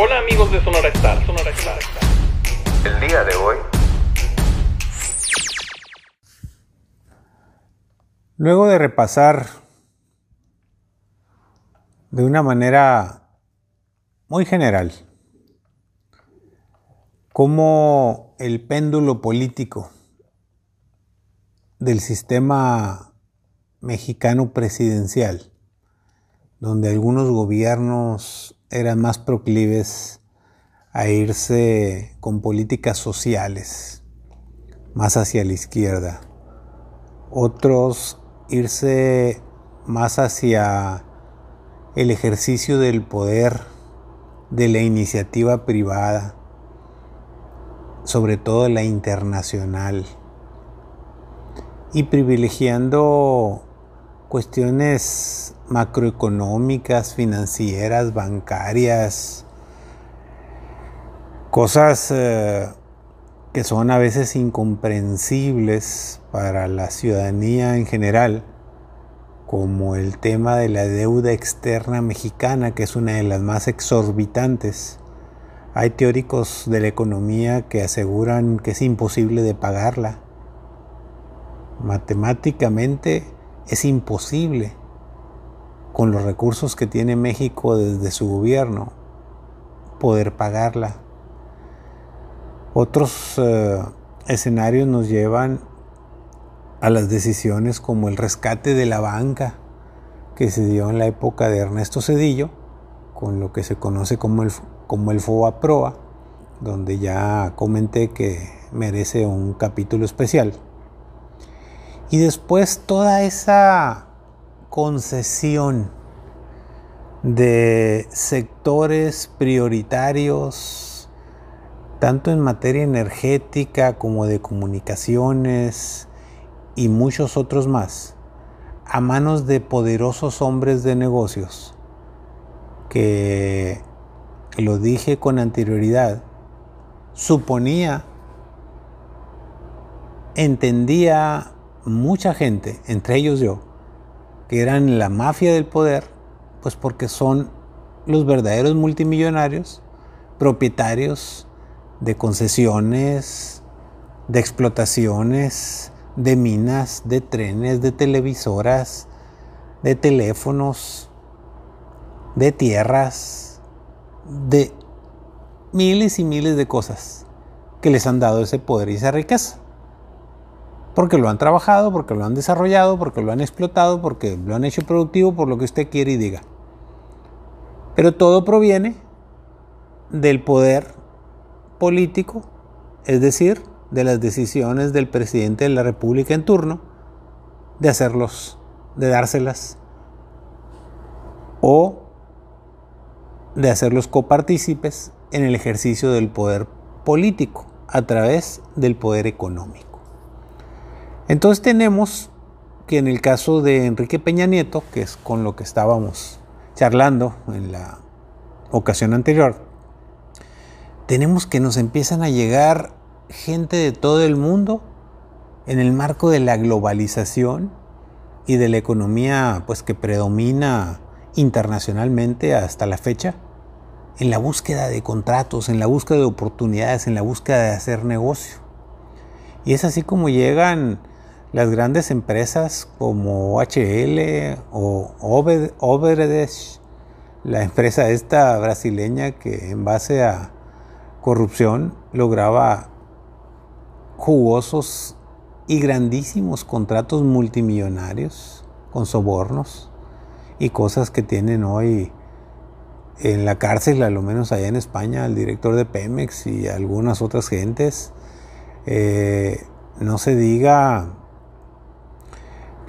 Hola amigos de Sonora Star, Sonora Star. El día de hoy. Luego de repasar de una manera muy general cómo el péndulo político del sistema mexicano presidencial, donde algunos gobiernos eran más proclives a irse con políticas sociales, más hacia la izquierda, otros irse más hacia el ejercicio del poder, de la iniciativa privada, sobre todo la internacional, y privilegiando cuestiones macroeconómicas, financieras, bancarias, cosas eh, que son a veces incomprensibles para la ciudadanía en general, como el tema de la deuda externa mexicana, que es una de las más exorbitantes. Hay teóricos de la economía que aseguran que es imposible de pagarla. Matemáticamente es imposible con los recursos que tiene México desde su gobierno poder pagarla. Otros eh, escenarios nos llevan a las decisiones como el rescate de la banca que se dio en la época de Ernesto Cedillo, con lo que se conoce como el, como el FOA-PROA, donde ya comenté que merece un capítulo especial. Y después toda esa concesión de sectores prioritarios, tanto en materia energética como de comunicaciones y muchos otros más, a manos de poderosos hombres de negocios, que lo dije con anterioridad, suponía, entendía mucha gente, entre ellos yo, que eran la mafia del poder, pues porque son los verdaderos multimillonarios, propietarios de concesiones, de explotaciones, de minas, de trenes, de televisoras, de teléfonos, de tierras, de miles y miles de cosas que les han dado ese poder y esa riqueza porque lo han trabajado, porque lo han desarrollado, porque lo han explotado, porque lo han hecho productivo, por lo que usted quiere y diga. Pero todo proviene del poder político, es decir, de las decisiones del presidente de la República en turno, de hacerlos, de dárselas, o de hacerlos copartícipes en el ejercicio del poder político a través del poder económico. Entonces tenemos que en el caso de Enrique Peña Nieto, que es con lo que estábamos charlando en la ocasión anterior, tenemos que nos empiezan a llegar gente de todo el mundo en el marco de la globalización y de la economía pues que predomina internacionalmente hasta la fecha en la búsqueda de contratos, en la búsqueda de oportunidades, en la búsqueda de hacer negocio. Y es así como llegan las grandes empresas como HL o Overdesh, la empresa esta brasileña que en base a corrupción lograba jugosos y grandísimos contratos multimillonarios con sobornos y cosas que tienen hoy en la cárcel, a lo menos allá en España, el director de Pemex y algunas otras gentes. Eh, no se diga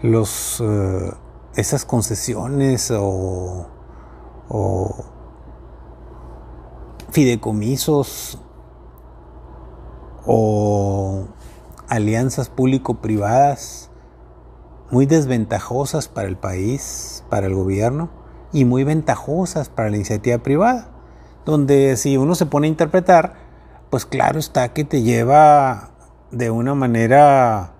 eh, esas concesiones o, fideicomisos o alianzas público-privadas muy desventajosas para el país, para el gobierno, y muy ventajosas para la iniciativa privada, donde si uno se pone a interpretar, pues claro está que te lleva de una manera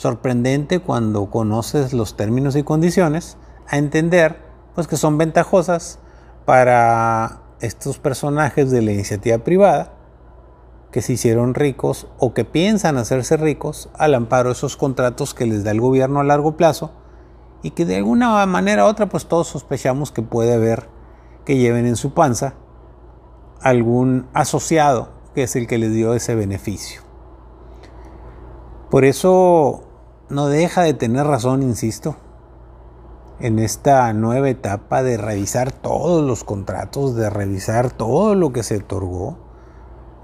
sorprendente cuando conoces los términos y condiciones a entender pues que son ventajosas para estos personajes de la iniciativa privada que se hicieron ricos o que piensan hacerse ricos al amparo de esos contratos que les da el gobierno a largo plazo y que de alguna manera u otra pues todos sospechamos que puede haber que lleven en su panza algún asociado que es el que les dio ese beneficio. Por eso no deja de tener razón, insisto, en esta nueva etapa de revisar todos los contratos, de revisar todo lo que se otorgó.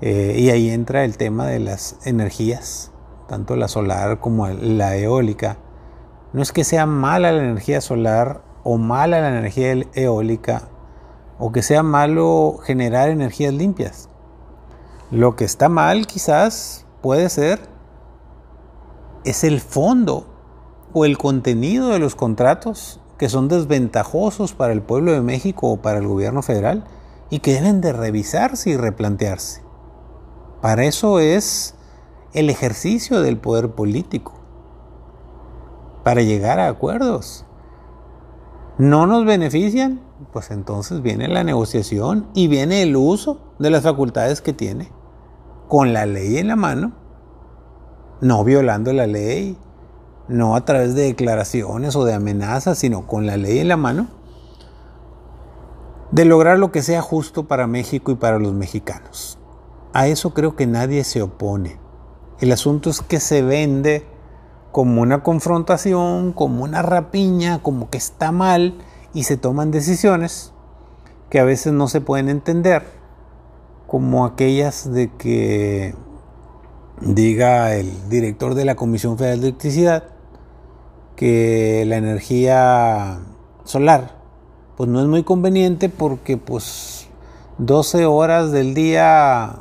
Eh, y ahí entra el tema de las energías, tanto la solar como la eólica. No es que sea mala la energía solar o mala la energía eólica o que sea malo generar energías limpias. Lo que está mal quizás puede ser es el fondo o el contenido de los contratos que son desventajosos para el pueblo de México o para el gobierno federal y que deben de revisarse y replantearse. Para eso es el ejercicio del poder político, para llegar a acuerdos. ¿No nos benefician? Pues entonces viene la negociación y viene el uso de las facultades que tiene, con la ley en la mano, no violando la ley, no a través de declaraciones o de amenazas, sino con la ley en la mano, de lograr lo que sea justo para México y para los mexicanos. A eso creo que nadie se opone. El asunto es que se vende como una confrontación, como una rapiña, como que está mal y se toman decisiones que a veces no se pueden entender, como aquellas de que diga el director de la Comisión Federal de Electricidad que la energía solar pues no es muy conveniente porque pues 12 horas del día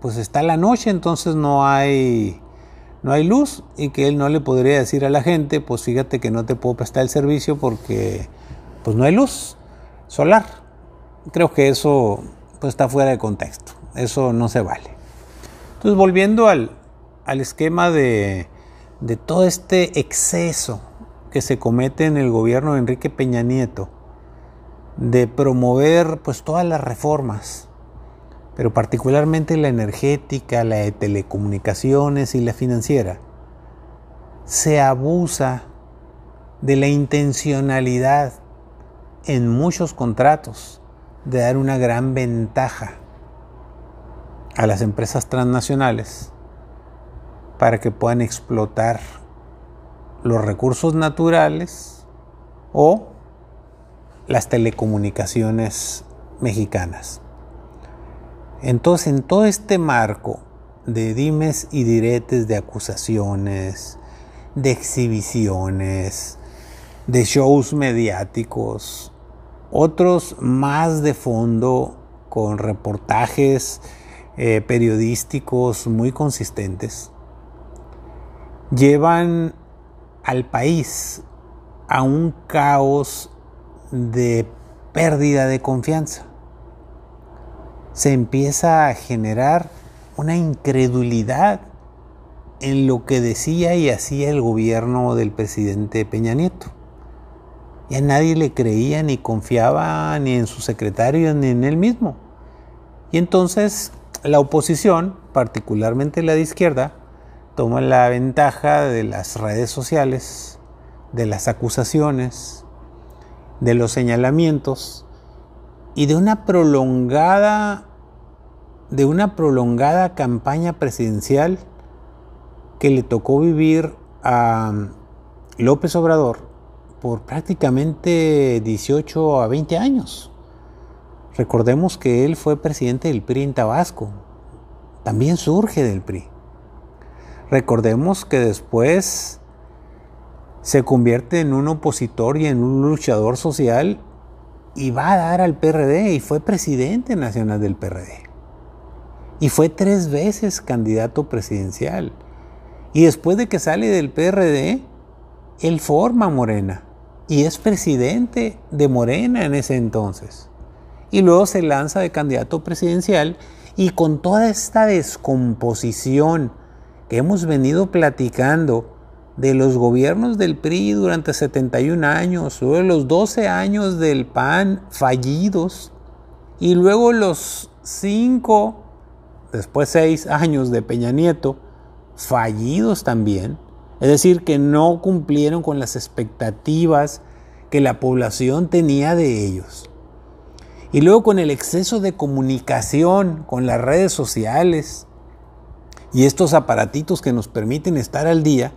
pues está la noche, entonces no hay no hay luz y que él no le podría decir a la gente, pues fíjate que no te puedo prestar el servicio porque pues no hay luz solar. Creo que eso pues está fuera de contexto. Eso no se vale. Entonces, volviendo al, al esquema de, de todo este exceso que se comete en el gobierno de Enrique Peña Nieto de promover pues todas las reformas, pero particularmente la energética, la de telecomunicaciones y la financiera, se abusa de la intencionalidad en muchos contratos de dar una gran ventaja a las empresas transnacionales para que puedan explotar los recursos naturales o las telecomunicaciones mexicanas. Entonces, en todo este marco de dimes y diretes, de acusaciones, de exhibiciones, de shows mediáticos, otros más de fondo con reportajes eh, periodísticos muy consistentes, llevan al país a un caos de pérdida de confianza. Se empieza a generar una incredulidad en lo que decía y hacía el gobierno del presidente Peña Nieto. Ya nadie le creía ni confiaba ni en su secretario ni en él mismo. Y entonces la oposición, particularmente la de izquierda, toma la ventaja de las redes sociales, de las acusaciones, de los señalamientos y de una prolongada de una prolongada campaña presidencial que le tocó vivir a López Obrador por prácticamente 18 a 20 años. Recordemos que él fue presidente del PRI en Tabasco. También surge del PRI. Recordemos que después se convierte en un opositor y en un luchador social y va a dar al PRD y fue presidente nacional del PRD. Y fue tres veces candidato presidencial. Y después de que sale del PRD, él forma Morena y es presidente de Morena en ese entonces. Y luego se lanza de candidato presidencial y con toda esta descomposición hemos venido platicando de los gobiernos del PRI durante 71 años, o de los 12 años del PAN fallidos, Y luego los cinco, después seis años de Peña Nieto, fallidos también, es decir, que no cumplieron con las expectativas que la población tenía de ellos. Y luego con el exceso de comunicación, con las redes sociales y estos aparatitos que nos permiten estar al día,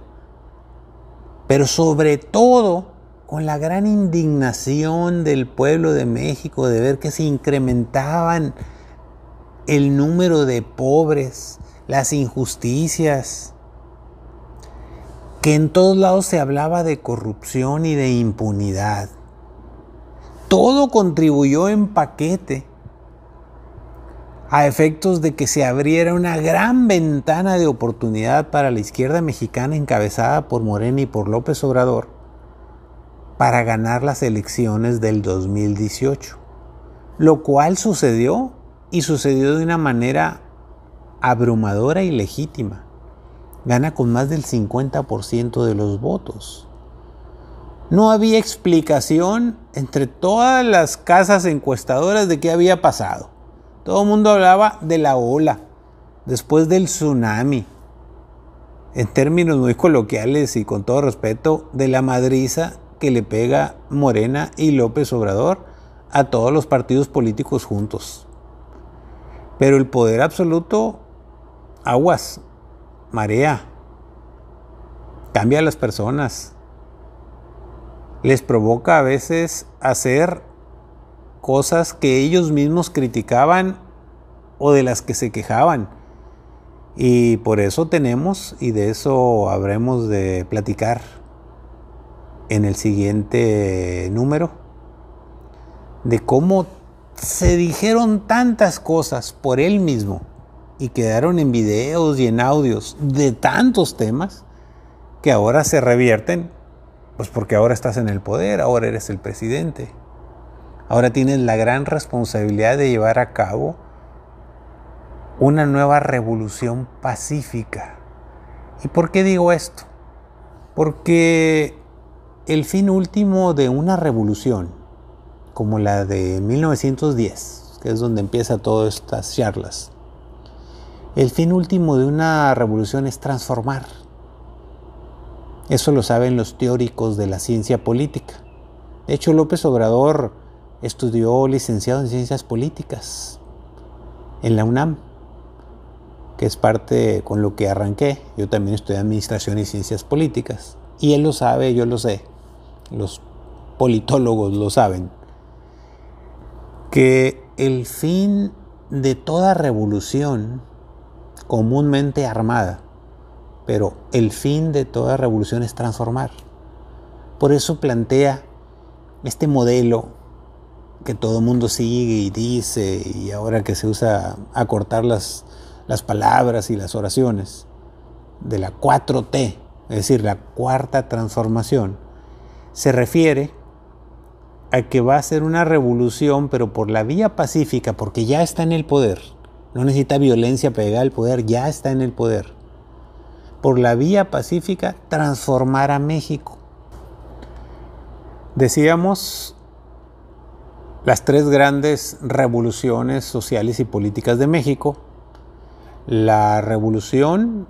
pero sobre todo con la gran indignación del pueblo de México de ver que se incrementaban el número de pobres, las injusticias, que en todos lados se hablaba de corrupción y de impunidad. Todo contribuyó en paquete a efectos de que se abriera una gran ventana de oportunidad para la izquierda mexicana encabezada por Morena y por López Obrador para ganar las elecciones del 2018. Lo cual sucedió y sucedió de una manera abrumadora y legítima gana con más del 50% de los votos. No había explicación entre todas las casas encuestadoras de qué había pasado. Todo el mundo hablaba de la ola, después del tsunami. En términos muy coloquiales y con todo respeto, de la madriza que le pega Morena y López Obrador a todos los partidos políticos juntos. Pero el poder absoluto, aguas, marea, cambia a las personas, les provoca a veces hacer cosas que ellos mismos criticaban o de las que se quejaban. Y por eso tenemos, y de eso habremos de platicar en el siguiente número, de cómo se dijeron tantas cosas por él mismo y quedaron en videos y en audios de tantos temas que ahora se revierten, pues porque ahora estás en el poder, ahora eres el presidente. Ahora tienes la gran responsabilidad de llevar a cabo una nueva revolución pacífica. ¿Y por qué digo esto? Porque el fin último de una revolución, como la de 1910, que es donde empieza todas estas charlas, el fin último de una revolución es transformar. Eso lo saben los teóricos de la ciencia política. De hecho, López Obrador estudió licenciado en ciencias políticas en la UNAM, que es parte con lo que arranqué. Yo también estudié administración y ciencias políticas. Y él lo sabe, yo lo sé. Los politólogos lo saben. Que el fin de toda revolución comúnmente armada, pero el fin de toda revolución es transformar. Por eso plantea este modelo que todo mundo sigue y dice, y ahora que se usa acortar las, las palabras y las oraciones, de la 4T, es decir, la cuarta transformación, se refiere a que va a ser una revolución, pero por la vía pacífica, porque ya está en el poder no necesita violencia para llegar al poder, ya está en el poder. Por la vía pacífica, transformar a México. Decíamos las tres grandes revoluciones sociales y políticas de México. La revolución,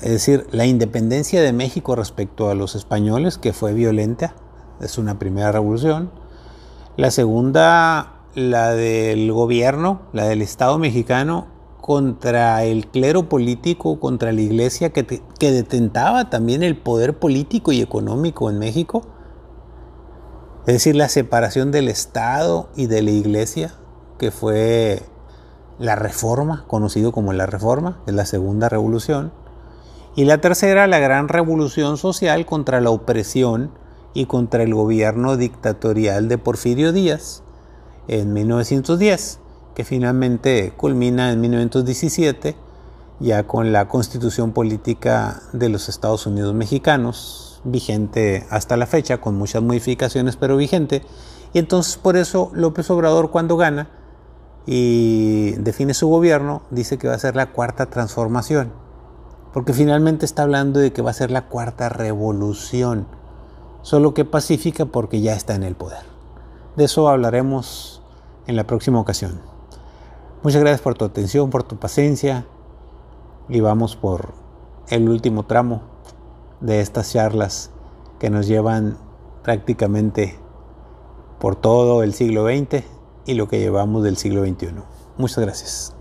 es decir, la independencia de México respecto a los españoles, que fue violenta, es una primera revolución. La segunda la del gobierno, la del Estado mexicano, contra el clero político, contra la iglesia que, que detentaba también el poder político y económico en México. Es decir, la separación del Estado y de la iglesia, que fue la reforma, conocido como la reforma, es la segunda revolución. Y la tercera, la gran revolución social contra la opresión y contra el gobierno dictatorial de Porfirio Díaz, en 1910, que finalmente culmina en 1917, ya con la constitución política de los Estados Unidos mexicanos, vigente hasta la fecha, con muchas modificaciones, pero vigente. Y entonces por eso López Obrador cuando gana y define su gobierno, dice que va a ser la cuarta transformación, porque finalmente está hablando de que va a ser la cuarta revolución, solo que pacífica porque ya está en el poder. De eso hablaremos en la próxima ocasión. Muchas gracias por tu atención, por tu paciencia y vamos por el último tramo de estas charlas que nos llevan prácticamente por todo el siglo XX y lo que llevamos del siglo XXI. Muchas gracias.